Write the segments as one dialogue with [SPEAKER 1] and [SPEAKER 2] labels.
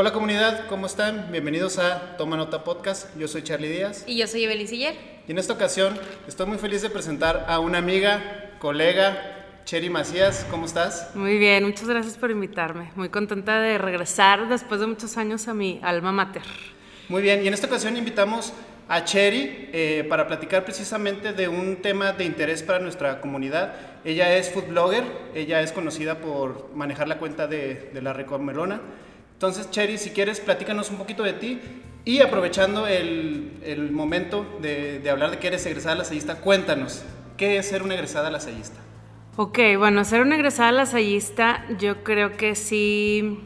[SPEAKER 1] Hola comunidad, ¿cómo están? Bienvenidos a Toma Nota Podcast. Yo soy Charlie Díaz.
[SPEAKER 2] Y yo soy Evelyn Siller.
[SPEAKER 1] Y en esta ocasión estoy muy feliz de presentar a una amiga, colega, Cheri Macías. ¿Cómo estás?
[SPEAKER 3] Muy bien, muchas gracias por invitarme. Muy contenta de regresar después de muchos años a mi alma mater.
[SPEAKER 1] Muy bien, y en esta ocasión invitamos a Cheri eh, para platicar precisamente de un tema de interés para nuestra comunidad. Ella es food blogger, ella es conocida por manejar la cuenta de, de la Recomelona. Entonces, Cheri, si quieres, platícanos un poquito de ti y aprovechando el, el momento de, de, hablar de que eres egresada lasallista, cuéntanos, ¿qué es ser una egresada lasallista?
[SPEAKER 3] Ok, bueno, ser una egresada lasallista yo creo que sí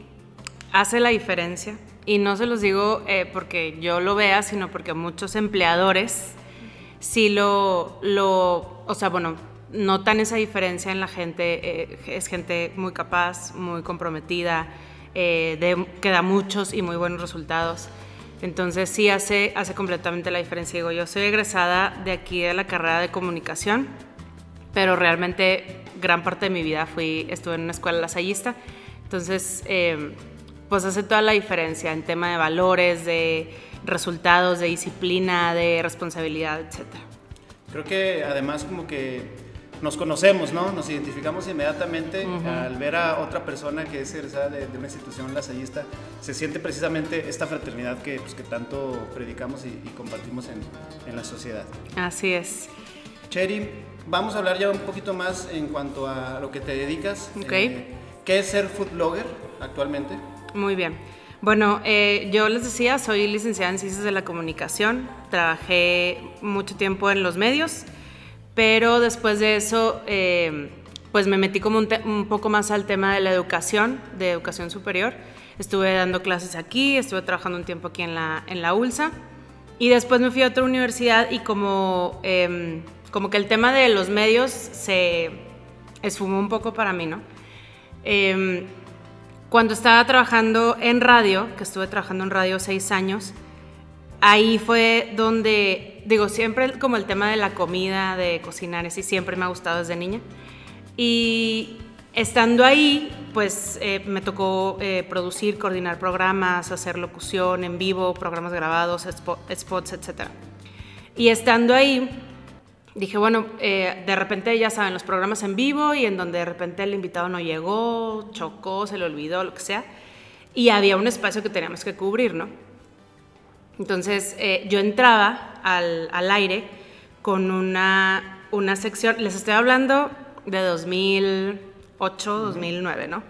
[SPEAKER 3] hace la diferencia. Y no se los digo eh, porque yo lo vea, sino porque muchos empleadores sí lo, lo o sea, bueno, notan esa diferencia en la gente. Eh, es gente muy capaz, muy comprometida, eh, de, que da muchos y muy buenos resultados. Entonces sí hace, hace completamente la diferencia. Digo, yo soy egresada de aquí de la carrera de comunicación, pero realmente gran parte de mi vida fui, estuve en una escuela lasallista. Entonces, eh, pues hace toda la diferencia en tema de valores, de resultados, de disciplina, de responsabilidad, etc.
[SPEAKER 1] Creo que además como que nos conocemos, ¿no? Nos identificamos inmediatamente uh -huh. al ver a otra persona que es egresada de, de, una institución lasallista. Se siente precisamente esta fraternidad que, pues, que tanto predicamos y, y compartimos en, en, la sociedad.
[SPEAKER 3] Así es.
[SPEAKER 1] Cheri, vamos a hablar ya un poquito más en cuanto a lo que te dedicas.
[SPEAKER 3] Ok.
[SPEAKER 1] Eh, ¿Qué es ser food blogger actualmente?
[SPEAKER 3] Muy bien. Bueno, eh, yo les decía, soy licenciada en Ciencias de la Comunicación, trabajé mucho tiempo en los medios, pero después de eso, eh, pues me metí como un, poco más al tema de la educación, de educación superior. Estuve dando clases aquí, estuve trabajando un tiempo aquí en la, en la ULSA, y después me fui a otra universidad y como, eh, como que el tema de los medios se esfumó un poco para mí, ¿no? Eh, cuando estaba trabajando en radio, que estuve trabajando en radio seis años, ahí fue donde, digo, siempre como el tema de la comida, de cocinar, sí, siempre me ha gustado desde niña. Y estando ahí, pues eh, me tocó eh, producir, coordinar programas, hacer locución en vivo, programas grabados, spots, etc. Y estando ahí, dije, bueno, eh, de repente ya saben, los programas en vivo y en donde de repente el invitado no llegó, chocó, se le olvidó, lo que sea, y había un espacio que teníamos que cubrir, ¿no? Entonces eh, yo entraba al, al, aire con una, una sección, les estoy hablando de 2008, 2009, ¿no?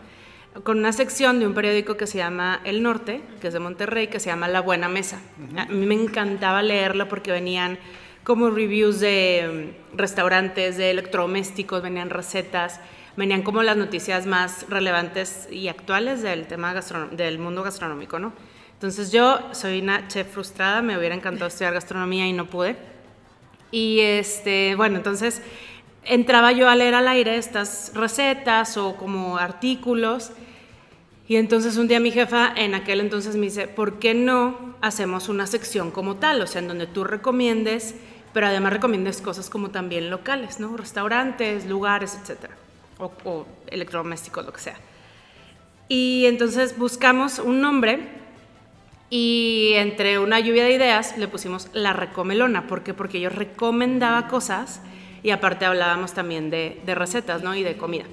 [SPEAKER 3] Con una sección de un periódico que se llama El Norte, que es de Monterrey, que se llama La Buena Mesa. Uh -huh. A mí me encantaba leerlo porque venían como reviews de mm, restaurantes, de electrodomésticos, venían recetas, venían como las noticias más relevantes y actuales del tema del mundo gastronómico, ¿no? Entonces yo soy una chef frustrada, me hubiera encantado estudiar gastronomía y no pude. Y este, bueno, entonces entraba yo a leer al aire estas recetas o como artículos y entonces un día mi jefa en aquel entonces me dice, ¿por qué no hacemos una sección como tal? O sea, en donde tú recomiendes, pero además recomiendes cosas como también locales, ¿no? Restaurantes, lugares, etcétera. O, o electrodomésticos, lo que sea. Y entonces buscamos un nombre y entre una lluvia de ideas le pusimos la recomelona. ¿Por qué? Porque yo recomendaba cosas y aparte hablábamos también de, de recetas, ¿no? Y de comida.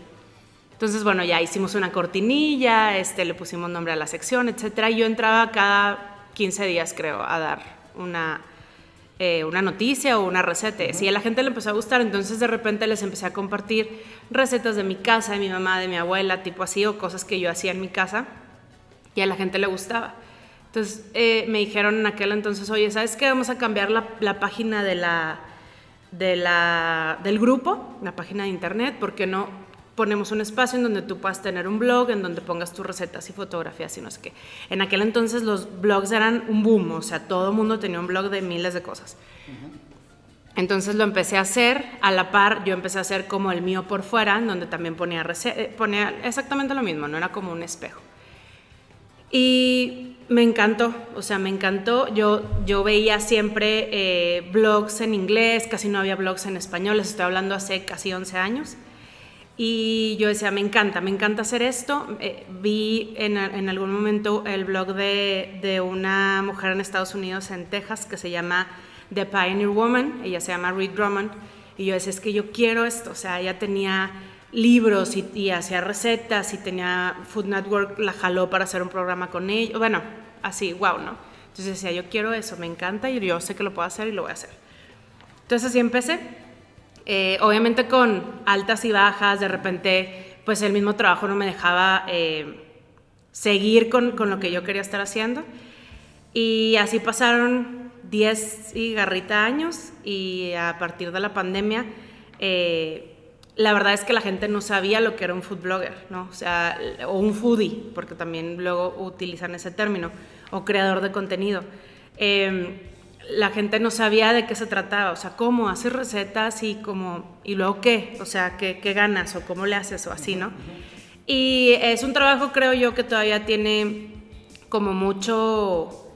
[SPEAKER 3] Entonces, bueno, ya hicimos una cortinilla, este, le pusimos nombre a la sección, etcétera. Y yo entraba cada 15 días, creo, a dar una, eh, una noticia o una receta. Si a la gente le empezó a gustar, entonces de repente les empecé a compartir recetas de mi casa, de mi mamá, de mi abuela, tipo así, o cosas que yo hacía en mi casa, y a la gente le gustaba. Entonces eh, me dijeron en aquel entonces, oye, ¿sabes qué? Vamos a cambiar la, la página de la, de la, del grupo, la página de internet, porque no ponemos un espacio en donde tú puedas tener un blog, en donde pongas tus recetas y fotografías y no sé qué. En aquel entonces los blogs eran un boom, o sea, todo el mundo tenía un blog de miles de cosas. Entonces lo empecé a hacer, a la par yo empecé a hacer como el mío por fuera, en donde también ponía, ponía exactamente lo mismo, no era como un espejo. Y me encantó, o sea, me encantó. Yo, yo veía siempre eh, blogs en inglés, casi no había blogs en español, les estoy hablando hace casi 11 años. Y yo decía, me encanta, me encanta hacer esto. Eh, vi en, en, algún momento el blog de, de, una mujer en Estados Unidos, en Texas, que se llama The Pioneer Woman, ella se llama Reed Drummond, y yo decía, es que yo quiero esto, o sea, ella tenía libros y, y hacía recetas y tenía Food Network, la jaló para hacer un programa con ella, bueno, así, wow, ¿no? Entonces decía, yo quiero eso, me encanta y yo sé que lo puedo hacer y lo voy a hacer. Entonces así empecé, eh, obviamente con altas y bajas, de repente, pues el mismo trabajo no me dejaba eh, seguir con, con, lo que yo quería estar haciendo. Y así pasaron 10 y garrita años y a partir de la pandemia, eh, la verdad es que la gente no sabía lo que era un food blogger, ¿no? O sea, o un foodie, porque también luego utilizan ese término, o creador de contenido. Eh, la gente no sabía de qué se trataba, o sea, cómo hacer recetas y cómo, y luego qué, o sea, qué, qué ganas o cómo le haces o así, ¿no? Y es un trabajo, creo yo, que todavía tiene como mucho,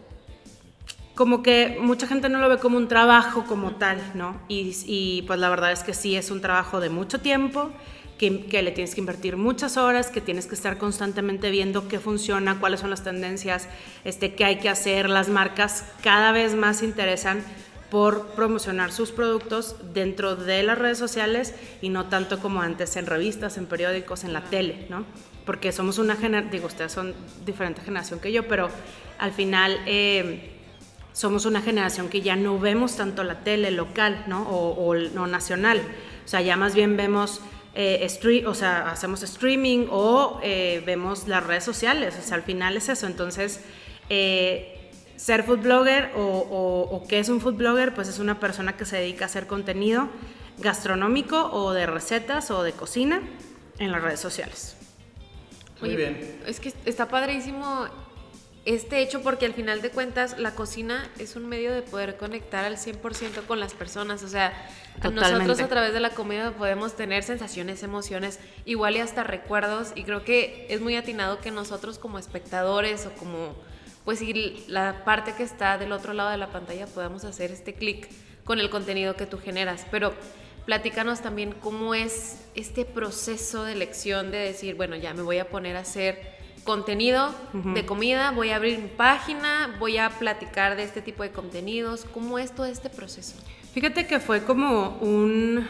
[SPEAKER 3] como que mucha gente no lo ve como un trabajo como tal, ¿no? Y, y pues la verdad es que sí, es un trabajo de mucho tiempo que, le tienes que invertir muchas horas, que tienes que estar constantemente viendo qué funciona, cuáles son las tendencias, este, qué hay que hacer. Las marcas cada vez más se interesan por promocionar sus productos dentro de las redes sociales y no tanto como antes en revistas, en periódicos, en la tele, ¿no? Porque somos una generación, digo, ustedes son diferente generación que yo, pero al final eh, somos una generación que ya no vemos tanto la tele local, ¿no? O, o no nacional. O sea, ya más bien vemos eh, o sea, hacemos streaming o eh, vemos las redes sociales, o sea, al final es eso. Entonces, eh, ser food blogger o, o, qué es un food blogger, pues es una persona que se dedica a hacer contenido gastronómico o de recetas o de cocina en las redes sociales.
[SPEAKER 2] Muy bien. Es que está padrísimo este hecho porque al final de cuentas la cocina es un medio de poder conectar al 100% con las personas, o sea, nosotros a través de la comida podemos tener sensaciones, emociones, igual y hasta recuerdos y creo que es muy atinado que nosotros como espectadores o como pues y la parte que está del otro lado de la pantalla podamos hacer este clic con el contenido que tú generas, pero platícanos también cómo es este proceso de elección de decir, bueno, ya me voy a poner a hacer contenido de comida, voy a abrir mi página, voy a platicar de este tipo de contenidos. ¿Cómo es todo este proceso?
[SPEAKER 3] Fíjate que fue como un...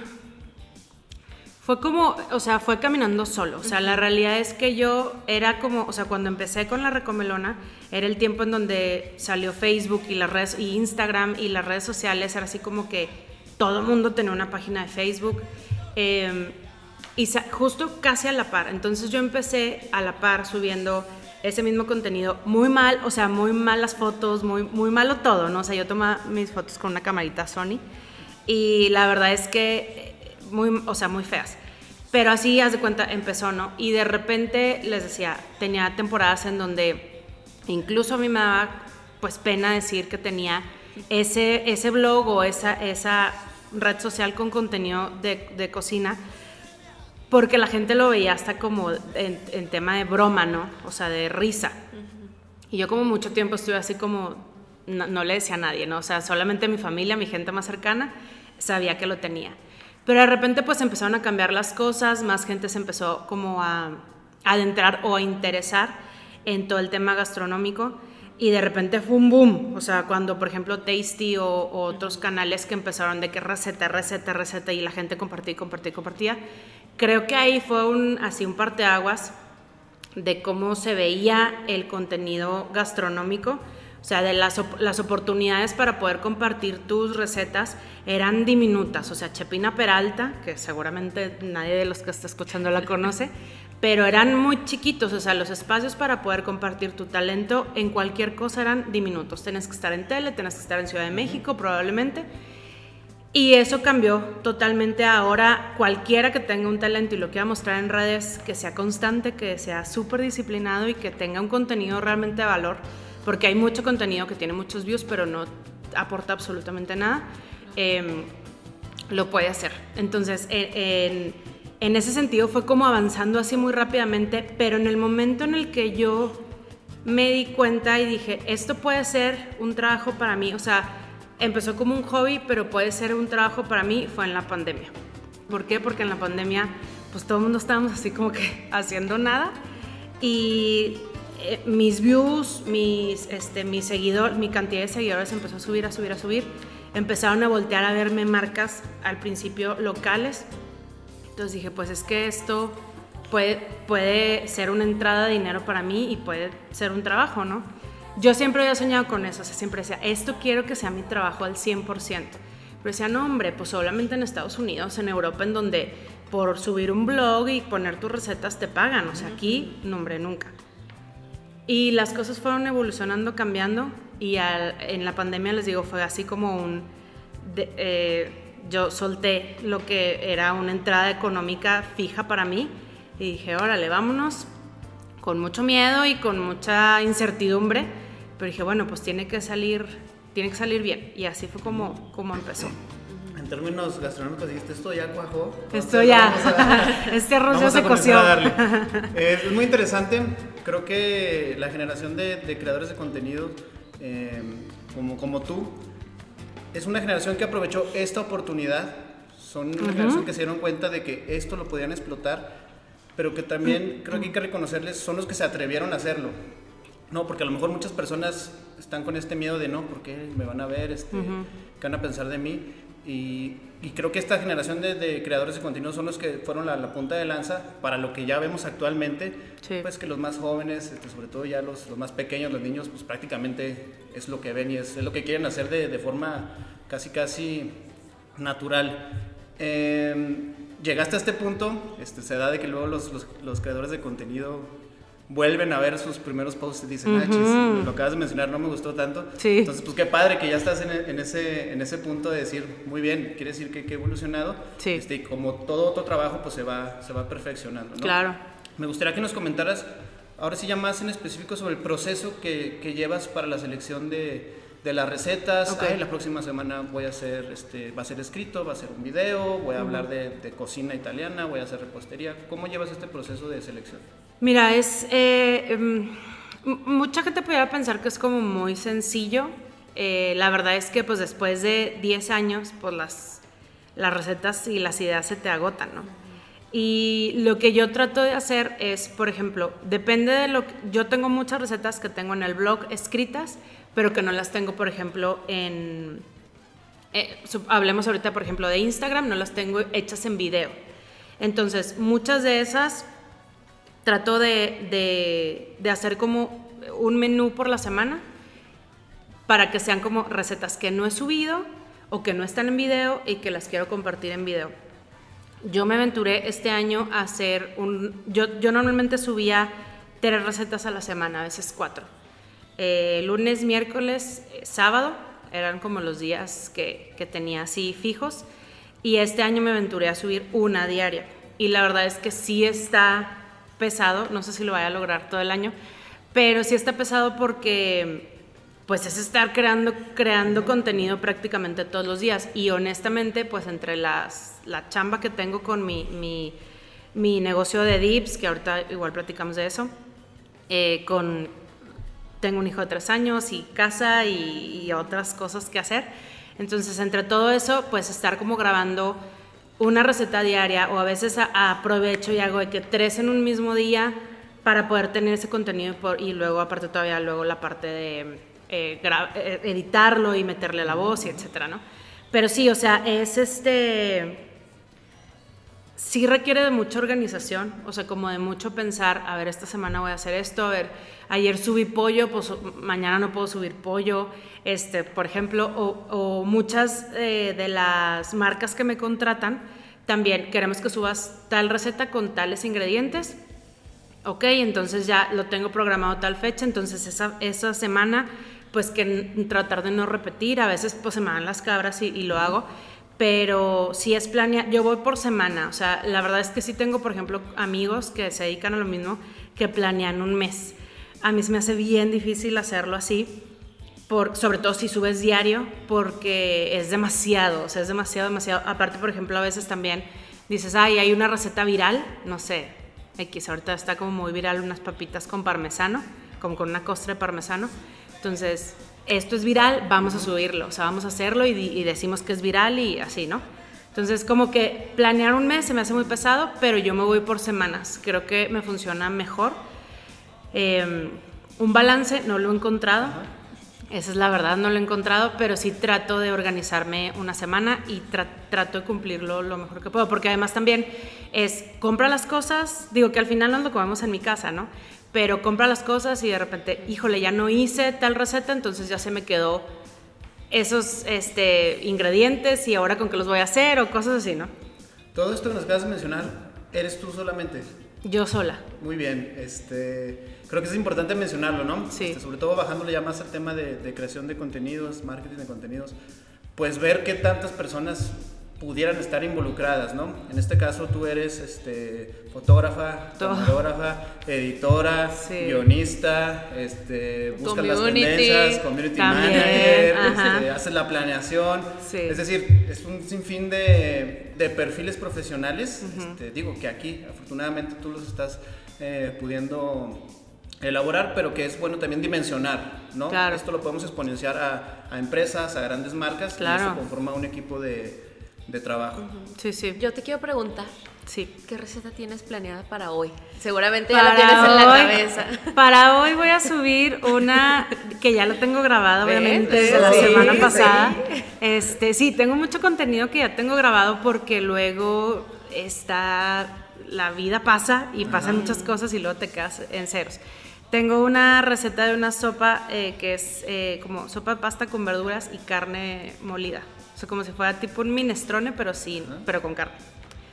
[SPEAKER 3] Fue como, o sea, fue caminando solo. O sea, la realidad es que yo era como, o sea, cuando empecé con la recomelona, era el tiempo en donde salió Facebook y las redes, y Instagram y las redes sociales, era así como que todo el mundo tenía una página de Facebook. Eh, y justo casi a la par. Entonces yo empecé a la par subiendo ese mismo contenido muy mal, o sea, muy malas fotos, muy, muy malo todo, ¿no? O sea, yo tomaba mis fotos con una camarita Sony y la verdad es que muy, o sea, muy feas. Pero así, haz de cuenta, empezó, ¿no? Y de repente, les decía, tenía temporadas en donde incluso a mí me daba, pues, pena decir que tenía ese, ese blog o esa, esa red social con contenido de, de cocina, porque la gente lo veía hasta como en, tema de broma, ¿no? O sea, de risa. Y yo como mucho tiempo estuve así como, no, le decía a nadie, ¿no? O sea, solamente mi familia, mi gente más cercana, sabía que lo tenía. Pero de repente pues empezaron a cambiar las cosas, más gente se empezó como a, adentrar o a interesar en todo el tema gastronómico y de repente fue un boom, o sea, cuando por ejemplo Tasty o, otros canales que empezaron de que receta, receta, receta y la gente compartía, compartía, compartía, creo que ahí fue un, así un parteaguas de cómo se veía el contenido gastronómico, o sea, de las, las oportunidades para poder compartir tus recetas eran diminutas, o sea, Chepina Peralta, que seguramente nadie de los que está escuchando la conoce, pero eran muy chiquitos, o sea, los espacios para poder compartir tu talento en cualquier cosa eran diminutos. Tienes que estar en tele, tienes que estar en Ciudad de México probablemente. Y eso cambió totalmente ahora. Cualquiera que tenga un talento y lo quiera mostrar en redes, que sea constante, que sea súper disciplinado y que tenga un contenido realmente de valor, porque hay mucho contenido que tiene muchos views, pero no aporta absolutamente nada, em, lo puede hacer. Entonces, en en ese sentido fue como avanzando así muy rápidamente, pero en el momento en el que yo me di cuenta y dije, esto puede ser un trabajo para mí, o sea, empezó como un hobby, pero puede ser un trabajo para mí, fue en la pandemia. ¿Por qué? Porque en la pandemia pues todo el mundo estábamos así como que haciendo nada. Y eh, mis views, mis, este, mi seguidor, mi cantidad de seguidores empezó a subir, a subir, a subir. Empezaron a voltear a verme marcas al principio locales. Entonces dije, pues es que esto puede, puede ser una entrada de dinero para mí y puede ser un trabajo, ¿no? Yo siempre había soñado con eso, o sea, siempre decía, esto quiero que sea mi trabajo al 100%. Pero decía, no, hombre, pues solamente en Estados Unidos, en Europa, en donde por subir un blog y poner tus recetas te pagan, o sea, aquí, no, hombre, nunca. Y las cosas fueron evolucionando, cambiando, y en la pandemia, les digo, fue así como un... Eh, yo solté lo que era una entrada económica fija para mí y dije, órale, vámonos, con mucho miedo y con mucha incertidumbre, pero dije, bueno, pues tiene que salir, tiene que salir bien. Y así fue como, como empezó.
[SPEAKER 1] En términos gastronómicos, dijiste, esto ya cuajó.
[SPEAKER 3] Esto ya, este arroz ya se coció.
[SPEAKER 1] es muy interesante, creo que la generación de, creadores de contenido eh, como, como tú, es una generación que aprovechó esta oportunidad, son una generación que se dieron cuenta de que esto lo podían explotar pero que también creo que hay que reconocerles, son los que se atrevieron a hacerlo. No, porque a lo mejor muchas personas están con este miedo de no, porque me van a ver, este, qué van a pensar de mí. Y, y creo que esta generación de, de, creadores de contenido son los que fueron la, la, punta de lanza para lo que ya vemos actualmente. Pues que los más jóvenes, este, sobre todo ya los, los, más pequeños, los niños, pues prácticamente es lo que ven y es, es lo que quieren hacer de, de forma casi, casi natural. Eh, llegaste a este punto, este, se da de que luego los, los, creadores de contenido vuelven a ver sus primeros posts y dicen, ah, lo acabas de mencionar, no me gustó tanto. Entonces, pues qué padre que ya estás en, en, ese, en ese punto de decir, muy bien, quiere decir que, he evolucionado. Este, y como todo otro trabajo, pues se va, se va perfeccionando.
[SPEAKER 3] Claro.
[SPEAKER 1] Me gustaría que nos comentaras, ahora sí ya más en específico, sobre el proceso que, que llevas para la selección de de las recetas. la próxima semana voy a hacer, este, va a ser escrito, va a ser un video, voy a hablar de, cocina italiana, voy a hacer repostería. ¿Cómo llevas este proceso de selección?
[SPEAKER 3] Mira, es... Eh, em, mucha gente pudiera pensar que es como muy sencillo. Eh, la verdad es que pues después de 10 años, pues las, las recetas y las ideas se te agotan, ¿no? Y lo que yo trato de hacer es, por ejemplo, depende de lo que... Yo tengo muchas recetas que tengo en el blog escritas, pero que no las tengo, por ejemplo, en... Eh, hablemos ahorita, por ejemplo, de Instagram, no las tengo hechas en video. Entonces, muchas de esas trato de, de, hacer como un menú por la semana para que sean como recetas que no he subido o que no están en video y que las quiero compartir en video. Yo me aventuré este año a hacer un... Yo, yo normalmente subía tres recetas a la semana, a veces cuatro. Eh, lunes, miércoles, eh, sábado, eran como los días que, que, tenía así fijos. Y este año me aventuré a subir una diaria. Y la verdad es que sí está pesado, no sé si lo vaya a lograr todo el año, pero sí está pesado porque pues es estar creando, creando contenido prácticamente todos los días. Y honestamente, pues entre las, la chamba que tengo con mi, mi, mi negocio de dips, que ahorita igual platicamos de eso, eh, con tengo un hijo de tres años y casa y, otras cosas que hacer. Entonces, entre todo eso, pues estar como grabando una receta diaria o a veces aprovecho y hago de que tres en un mismo día para poder tener ese contenido y luego aparte todavía luego la parte de eh, eh, editarlo y meterle la voz y etcétera, ¿no? Pero sí, o sea, es este sí requiere de mucha organización, o sea, como de mucho pensar, a ver, esta semana voy a hacer esto, a ver, ayer subí pollo, pues mañana no puedo subir pollo, este, por ejemplo, o, muchas eh, de las marcas que me contratan, también queremos que subas tal receta con tales ingredientes, ok, entonces ya lo tengo programado tal fecha, entonces esa, esa semana, pues que tratar de no repetir, a veces pues se me dan las cabras y, y lo hago, pero si es planear, yo voy por semana, o sea, la verdad es que sí tengo, por ejemplo, amigos que se dedican a lo mismo, que planean un mes. A mí se me hace bien difícil hacerlo así, por, sobre todo si subes diario, porque es demasiado, o sea, es demasiado, demasiado. Aparte, por ejemplo, a veces también dices, ay, hay una receta viral, no sé, X, ahorita está como muy viral unas papitas con parmesano, como con una costra de parmesano. Entonces, esto es viral, vamos a subirlo, o sea, vamos a hacerlo y, decimos que es viral y así, ¿no? Entonces, como que planear un mes se me hace muy pesado, pero yo me voy por semanas. Creo que me funciona mejor. Em, un balance no lo he encontrado. Esa es la verdad, no lo he encontrado, pero sí trato de organizarme una semana y trato de cumplirlo lo mejor que puedo, porque además también es compra las cosas, digo que al final no lo comemos en mi casa, ¿no? Pero compra las cosas y de repente, híjole, ya no hice tal receta, entonces ya se me quedó esos este, ingredientes y ahora con qué los voy a hacer o cosas así, ¿no?
[SPEAKER 1] Todo esto que nos acabas de mencionar, ¿eres tú solamente?
[SPEAKER 3] Yo sola.
[SPEAKER 1] Muy bien, este, creo que es importante mencionarlo, ¿no?
[SPEAKER 3] Sí.
[SPEAKER 1] Este, sobre todo bajándole ya más al tema de, de creación de contenidos, marketing de contenidos, pues ver qué tantas personas pudieran estar involucradas, ¿no? En este caso tú eres este, fotógrafa, fotógrafa, editora, guionista, este, buscas las tendencias, community manager, este, haces la planeación. Es decir, es un sinfín de, de perfiles profesionales. este, digo que aquí, afortunadamente, tú los estás eh, pudiendo elaborar, pero que es bueno también dimensionar, ¿no? Esto lo podemos exponenciar a, a empresas, a grandes marcas, claro. y eso conforma un equipo de de trabajo.
[SPEAKER 3] Sí, sí.
[SPEAKER 2] Yo te quiero preguntar.
[SPEAKER 3] Sí.
[SPEAKER 2] ¿Qué receta tienes planeada para hoy? Seguramente ya la tienes en la cabeza.
[SPEAKER 3] Para hoy voy a subir una que ya lo tengo grabado, obviamente, desde la semana pasada. Este, sí, tengo mucho contenido que ya tengo grabado porque luego está la vida pasa y pasan muchas cosas y luego te quedas en ceros. Tengo una receta de una sopa eh, que es eh, como sopa de pasta con verduras y carne molida. O sea, como si fuera tipo un minestrone, pero sin, pero con carne.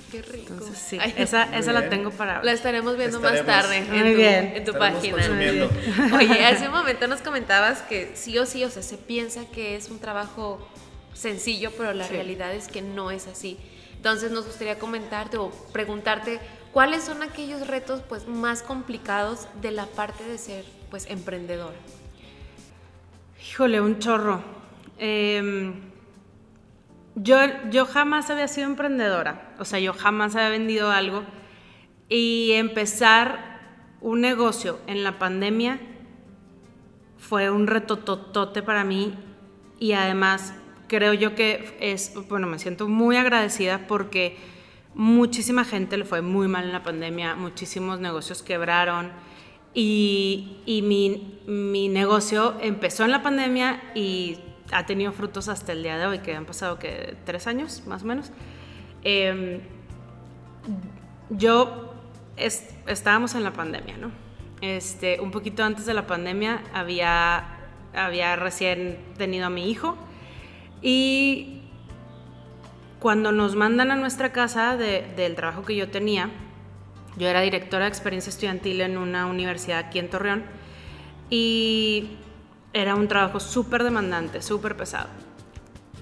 [SPEAKER 2] Qué rico.
[SPEAKER 3] Entonces, sí, esa, esa la tengo para...
[SPEAKER 2] La estaremos viendo más tarde en tu, en tu página. Oye, hace un momento nos comentabas que sí o sí, o sea, se piensa que es un trabajo sencillo, pero la realidad es que no es así. Entonces nos gustaría comentarte o preguntarte cuáles son aquellos retos pues más complicados de la parte de ser pues emprendedor.
[SPEAKER 3] Híjole, un chorro. Eh, yo, yo jamás había sido emprendedora, o sea, yo jamás había vendido algo. Y empezar un negocio en la pandemia fue un reto totote para mí. Y además creo yo que es, bueno, me siento muy agradecida porque muchísima gente le fue muy mal en la pandemia, muchísimos negocios quebraron. Y, y mi, mi negocio empezó en la pandemia y ha tenido frutos hasta el día de hoy, que han pasado que tres años más o menos. Em, yo estábamos en la pandemia, ¿no? Este, un poquito antes de la pandemia había, había recién tenido a mi hijo y cuando nos mandan a nuestra casa del trabajo que yo tenía, yo era directora de experiencia estudiantil en una universidad aquí en Torreón y era un trabajo súper demandante, súper pesado,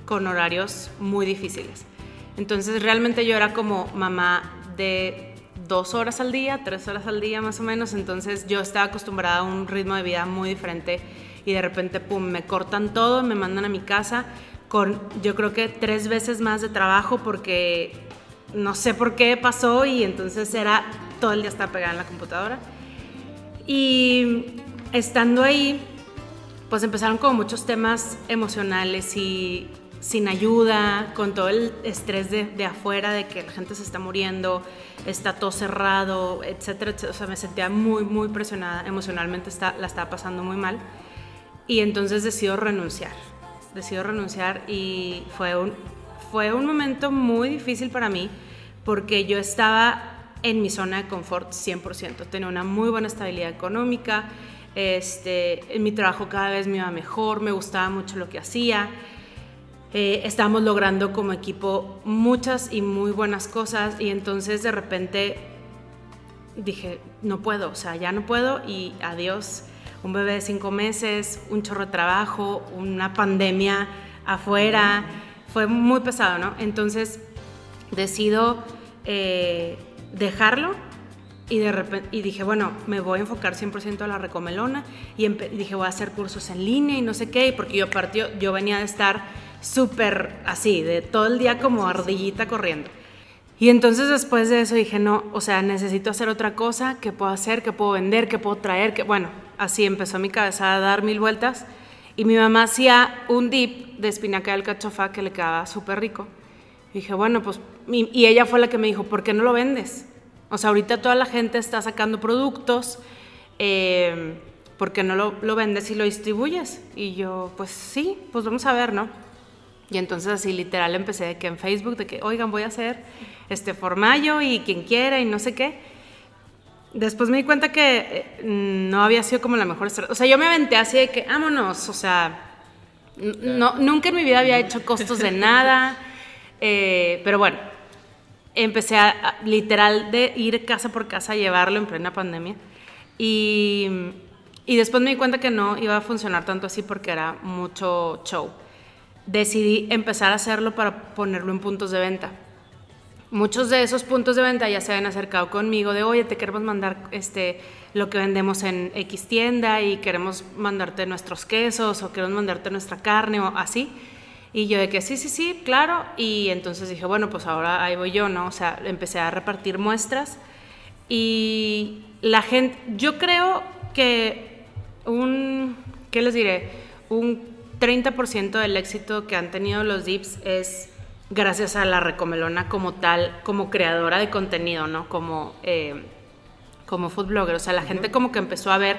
[SPEAKER 3] con horarios muy difíciles. Entonces realmente yo era como mamá de dos horas al día, tres horas al día más o menos, entonces yo estaba acostumbrada a un ritmo de vida muy diferente y de repente, pum, me cortan todo, me mandan a mi casa con yo creo que tres veces más de trabajo porque no sé por qué pasó y entonces era todo el día estar pegada en la computadora. Y estando ahí, pues empezaron como muchos temas emocionales y sin ayuda, con todo el estrés de, de, afuera, de que la gente se está muriendo, está todo cerrado, etcétera, etcétera. O sea, me sentía muy, muy presionada, emocionalmente está, la estaba pasando muy mal. Y entonces decido renunciar, decido renunciar y fue un, fue un momento muy difícil para mí porque yo estaba en mi zona de confort 100%, tenía una muy buena estabilidad económica, este, mi trabajo cada vez me iba mejor, me gustaba mucho lo que hacía. Eh, estábamos logrando como equipo muchas y muy buenas cosas y entonces de repente dije, no puedo, o sea, ya no puedo y adiós. Un bebé de cinco meses, un chorro de trabajo, una pandemia afuera, fue muy pesado, ¿no? Entonces decido eh, dejarlo y, de repente, y dije, bueno, me voy a enfocar 100% a la recomelona. Y dije, voy a hacer cursos en línea y no sé qué. Porque yo, partió, yo venía de estar súper así, de todo el día como ardillita corriendo. Y entonces después de eso dije, no, o sea, necesito hacer otra cosa, ¿qué puedo hacer? ¿Qué puedo vender? ¿Qué puedo traer? que Bueno, así empezó mi cabeza a dar mil vueltas. Y mi mamá hacía un dip de espinaca del cachofa que le quedaba súper rico. dije, bueno, pues, y, ella fue la que me dijo, ¿por qué no lo vendes? O sea, ahorita toda la gente está sacando productos, eh, ¿por qué no lo, lo, vendes y lo distribuyes? Y yo, pues sí, pues vamos a ver, ¿no? Y entonces así literal empecé de que en Facebook, de que, oigan, voy a hacer este formayo y quien quiera y no sé qué. Después me di cuenta que eh, no había sido como la mejor estrategia. O sea, yo me aventé así de que, vámonos, o sea, no, nunca en mi vida había hecho costos de nada. Eh, pero bueno, empecé a, literal de ir casa por casa a llevarlo en plena pandemia. Y, y después me di cuenta que no iba a funcionar tanto así porque era mucho show. Decidí empezar a hacerlo para ponerlo en puntos de venta. Muchos de esos puntos de venta ya se habían acercado conmigo de, oye, te queremos mandar este, lo que vendemos en X tienda y queremos mandarte nuestros quesos o queremos mandarte nuestra carne o así. Y yo de que sí, sí, sí, claro. Y entonces dije, bueno, pues ahora ahí voy yo, ¿no? O sea, empecé a repartir muestras. Y la gente, yo creo que un, ¿qué les diré? Un 30% del éxito que han tenido los dips es gracias a la recomelona como tal, como creadora de contenido, ¿no? Como, eh, como food blogger. O sea, la gente como que empezó a ver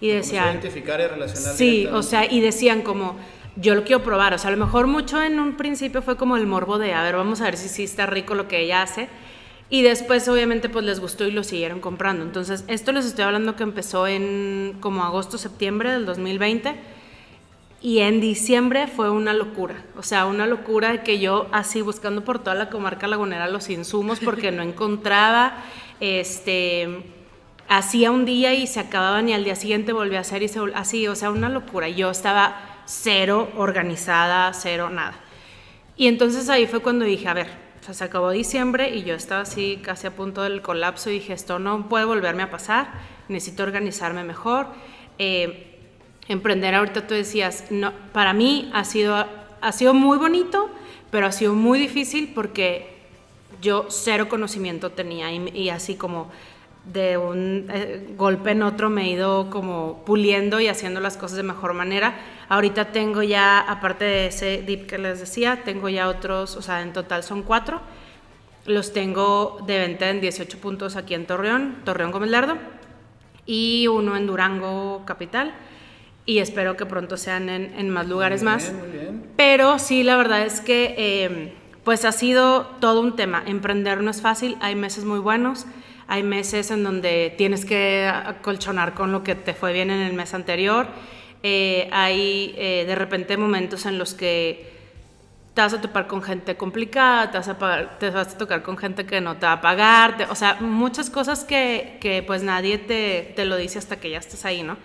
[SPEAKER 3] y decían...
[SPEAKER 1] identificar y relacionar.
[SPEAKER 3] Sí, o sea, y decían como yo lo quiero probar. O sea, a lo mejor mucho en un principio fue como el morbo de, a ver, vamos a ver si sí está rico lo que ella hace. Y después, obviamente, pues les gustó y lo siguieron comprando. Entonces, esto les estoy hablando que empezó en como agosto, septiembre del 2020. Y en diciembre fue una locura. O sea, una locura que yo así buscando por toda la comarca lagunera los insumos porque no encontraba. Este hacía un día y se acababan y al día siguiente volvía a hacer y se así, o sea, una locura. Yo estaba cero organizada, cero nada. Y entonces ahí fue cuando dije, a ver, se acabó diciembre y yo estaba así casi a punto del colapso y dije, esto no puede volverme a pasar, necesito organizarme mejor. Eh, emprender ahorita tú decías, no, para mí ha sido, ha sido muy bonito, pero ha sido muy difícil porque yo cero conocimiento tenía y así como de un eh, golpe en otro me he ido como puliendo y haciendo las cosas de mejor manera. Ahorita tengo ya, aparte de ese dip que les decía, tengo ya otros, o sea, en total son cuatro. Los tengo de venta en 18 puntos aquí en Torreón, Torreón Gómez Lardo, y uno en Durango Capital. Y espero que pronto sean en, más lugares más. Pero sí, la verdad es que eh, pues ha sido todo un tema. Emprender no es fácil, hay meses muy buenos hay meses en donde tienes que acolchonar con lo que te fue bien en el mes anterior. Eh, hay eh, de repente momentos en los que te vas a topar con gente complicada, te vas a, te vas a tocar con gente que no te va a pagar, o sea, muchas cosas que, pues nadie te, te, lo dice hasta que ya estás ahí, ¿no?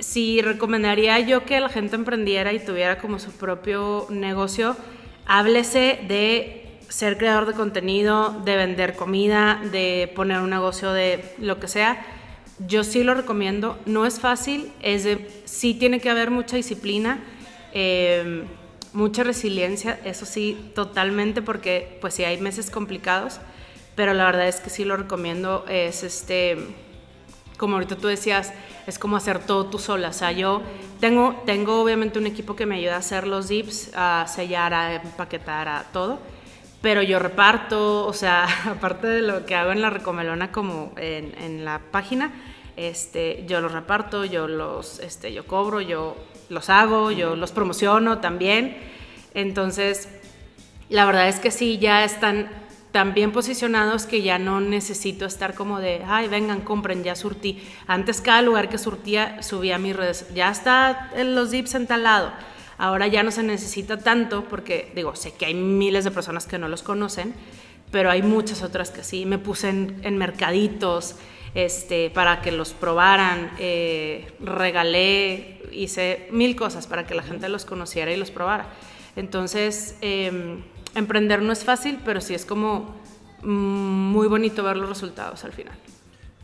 [SPEAKER 3] Si recomendaría yo que la gente emprendiera y tuviera como su propio negocio, háblese de ser creador de contenido, de vender comida, de poner un negocio de lo que sea, yo sí lo recomiendo. No es fácil, es sí tiene que haber mucha disciplina, eh, mucha resiliencia, eso sí, totalmente, porque pues sí hay meses complicados, pero la verdad es que sí lo recomiendo. Es este, como ahorita tú decías, es como hacer todo tú sola. O sea, yo tengo, tengo obviamente un equipo que me ayuda a hacer los dips, a sellar, a empaquetar, a todo pero yo reparto, o sea, aparte de lo que hago en la recomelona como en, en, la página, este, yo los reparto, yo los, este, yo cobro, yo los hago, yo los promociono también. Entonces, la verdad es que sí, ya están tan bien posicionados que ya no necesito estar como de, ay, vengan, compren, ya surtí. Antes cada lugar que surtía subía a mis redes, ya está en los dips en tal lado Ahora ya no se necesita tanto porque, digo, sé que hay miles de personas que no los conocen, pero hay muchas otras que sí. Me puse en, mercaditos este, para que los probaran, eh, regalé, hice mil cosas para que la gente los conociera y los probara. Entonces, em, emprender no es fácil, pero sí es como mm, muy bonito ver los resultados al final.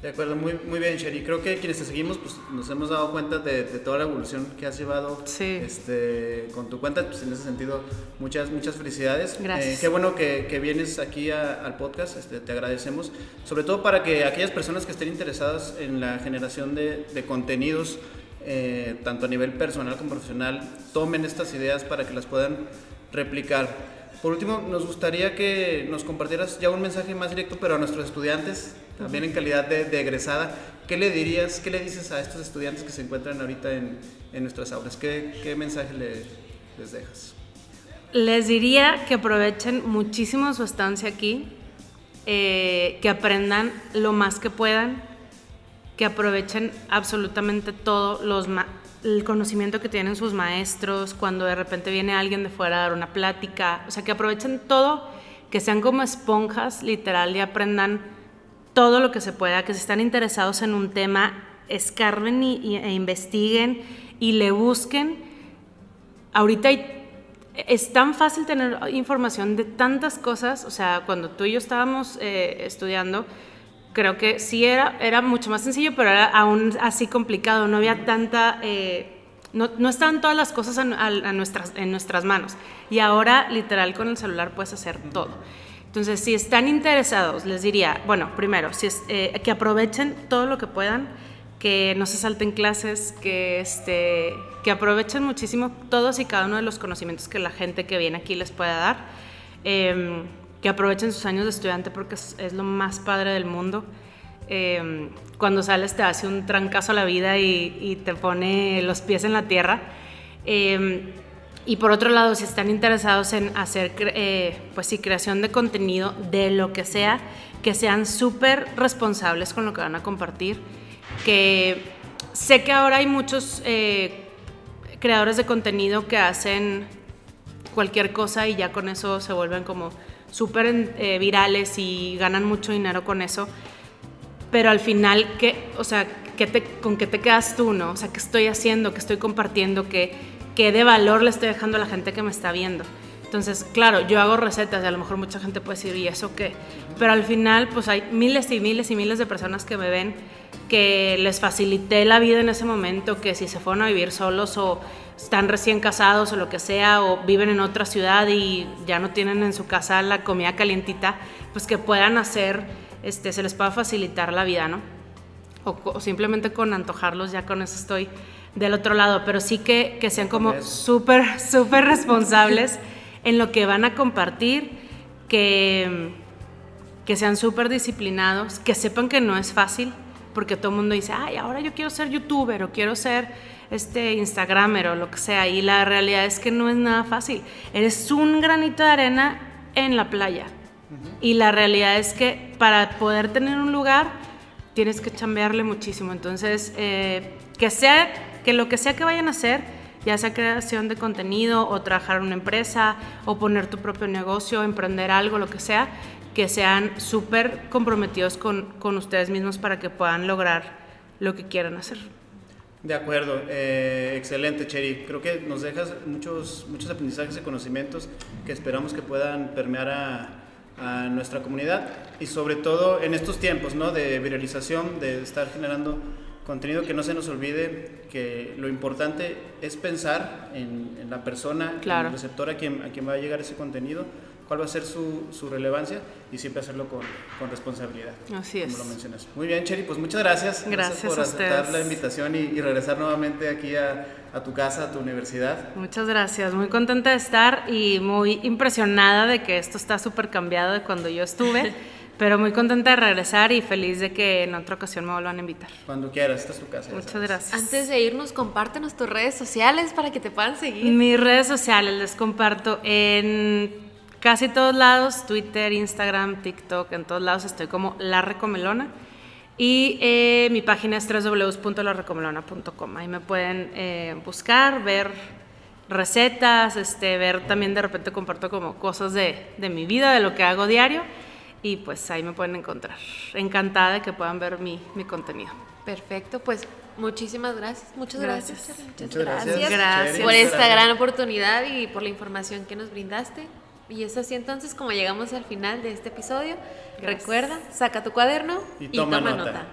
[SPEAKER 1] De acuerdo, muy, muy bien, Sherry. Creo que quienes te seguimos, pues nos hemos dado cuenta de, toda la evolución que has llevado este, con tu cuenta. Pues en ese sentido, muchas, muchas felicidades.
[SPEAKER 3] Gracias.
[SPEAKER 1] Eh, qué bueno que, que vienes aquí al podcast, este, te agradecemos. Sobre todo para que aquellas personas que estén interesadas en la generación de, de contenidos, eh, tanto a nivel personal como profesional, tomen estas ideas para que las puedan replicar. Por último, nos gustaría que nos compartieras ya un mensaje más directo, pero a nuestros estudiantes, también en calidad de, egresada, ¿qué le dirías, qué le dices a estos estudiantes que se encuentran ahorita en, en nuestras aulas? ¿Qué, mensaje les dejas?
[SPEAKER 3] Les diría que aprovechen muchísimo su estancia aquí, eh, que aprendan lo más que puedan, que aprovechen absolutamente todo los el conocimiento que tienen sus maestros, cuando de repente viene alguien de fuera a dar una plática, o sea, que aprovechen todo, que sean como esponjas, literal, y aprendan todo lo que se pueda, que si están interesados en un tema, escarben y, e investiguen y le busquen. Ahorita es tan fácil tener información de tantas cosas, o sea, cuando tú y yo estábamos eh, estudiando, creo que sí era, era mucho más sencillo, pero era aún así complicado, no había tanta... Eh, no, no, estaban todas las cosas a, nuestras, en nuestras manos. Y ahora, literal, con el celular puedes hacer todo. Entonces, si están interesados, les diría, bueno, primero, si es, eh, que aprovechen todo lo que puedan, que no se salten clases, que, este, que aprovechen muchísimo todos y cada uno de los conocimientos que la gente que viene aquí les pueda dar. Eh, que aprovechen sus años de estudiante porque es, lo más padre del mundo. Eh, cuando sales te hace un trancazo a la vida y, te pone los pies en la tierra. Eh, y por otro lado, si están interesados en hacer, eh, pues creación de contenido de lo que sea, que sean súper responsables con lo que van a compartir. Que sé que ahora hay muchos creadores de contenido que hacen cualquier cosa y ya con eso se vuelven como súper eh, virales y ganan mucho dinero con eso, pero al final, ¿qué, o sea, ¿qué te, ¿con qué te quedas tú, no? O sea, ¿qué estoy haciendo? ¿Qué estoy compartiendo? ¿Qué, ¿Qué de valor le estoy dejando a la gente que me está viendo? Entonces, claro, yo hago recetas y a lo mejor mucha gente puede decir, ¿y eso qué? Pero al final, pues hay miles y miles y miles de personas que me ven que les facilité la vida en ese momento, que si se fueron a vivir solos o están recién casados o lo que sea, o viven en otra ciudad y ya no tienen en su casa la comida calientita, pues que puedan hacer, este, se les pueda facilitar la vida, ¿no? O, simplemente con antojarlos, ya con eso estoy del otro lado, pero sí que, que sean como súper, súper responsables en lo que van a compartir, que, que sean súper disciplinados, que sepan que no es fácil, porque todo el mundo dice, ay, ahora yo quiero ser youtuber o quiero ser este instagramer o lo que sea, y la realidad es que no es nada fácil. Eres un granito de arena en la playa. Y la realidad es que para poder tener un lugar tienes que chambearle muchísimo. Entonces, eh, que sea, que lo que sea que vayan a hacer, ya sea creación de contenido o trabajar en una empresa o poner tu propio negocio, emprender algo, lo que sea, que sean súper comprometidos con, con ustedes mismos para que puedan lograr lo que quieran hacer.
[SPEAKER 1] De acuerdo, eh, excelente Cheri. Creo que nos dejas muchos, muchos aprendizajes y conocimientos que esperamos que puedan permear a, a, nuestra comunidad y sobre todo en estos tiempos ¿no? de viralización, de estar generando contenido, que no se nos olvide que lo importante es pensar en, en la persona, en el receptor a quien, a quien va a llegar ese contenido cuál va a ser su, su relevancia y siempre hacerlo con, con, responsabilidad.
[SPEAKER 3] Así es.
[SPEAKER 1] Como lo mencionas. Muy bien, Cheri, pues muchas gracias.
[SPEAKER 3] Gracias,
[SPEAKER 1] por aceptar la invitación y, y, regresar nuevamente aquí a, a, tu casa, a tu universidad.
[SPEAKER 3] Muchas gracias, muy contenta de estar y muy impresionada de que esto está súper cambiado de cuando yo estuve. Pero muy contenta de regresar y feliz de que en otra ocasión me vuelvan a invitar.
[SPEAKER 1] Cuando quieras, esta es tu casa.
[SPEAKER 3] Muchas gracias.
[SPEAKER 2] Antes de irnos, compártenos tus redes sociales para que te puedan seguir.
[SPEAKER 3] Mis redes sociales les comparto en casi todos lados, Twitter, Instagram, TikTok, en todos lados estoy como La Recomelona. Y eh, mi página es www.larecomelona.com. Ahí me pueden eh, buscar, ver recetas, este, ver también de repente comparto como cosas de, de, mi vida, de lo que hago diario. Y pues ahí me pueden encontrar. Encantada de que puedan ver mi, mi contenido.
[SPEAKER 2] Perfecto, pues muchísimas gracias. Muchas gracias.
[SPEAKER 1] Muchas gracias.
[SPEAKER 2] gracias por esta gran oportunidad y por la información que nos brindaste. Y es así entonces como llegamos al final de este episodio. Recuerda, saca tu cuaderno
[SPEAKER 1] y toma, nota.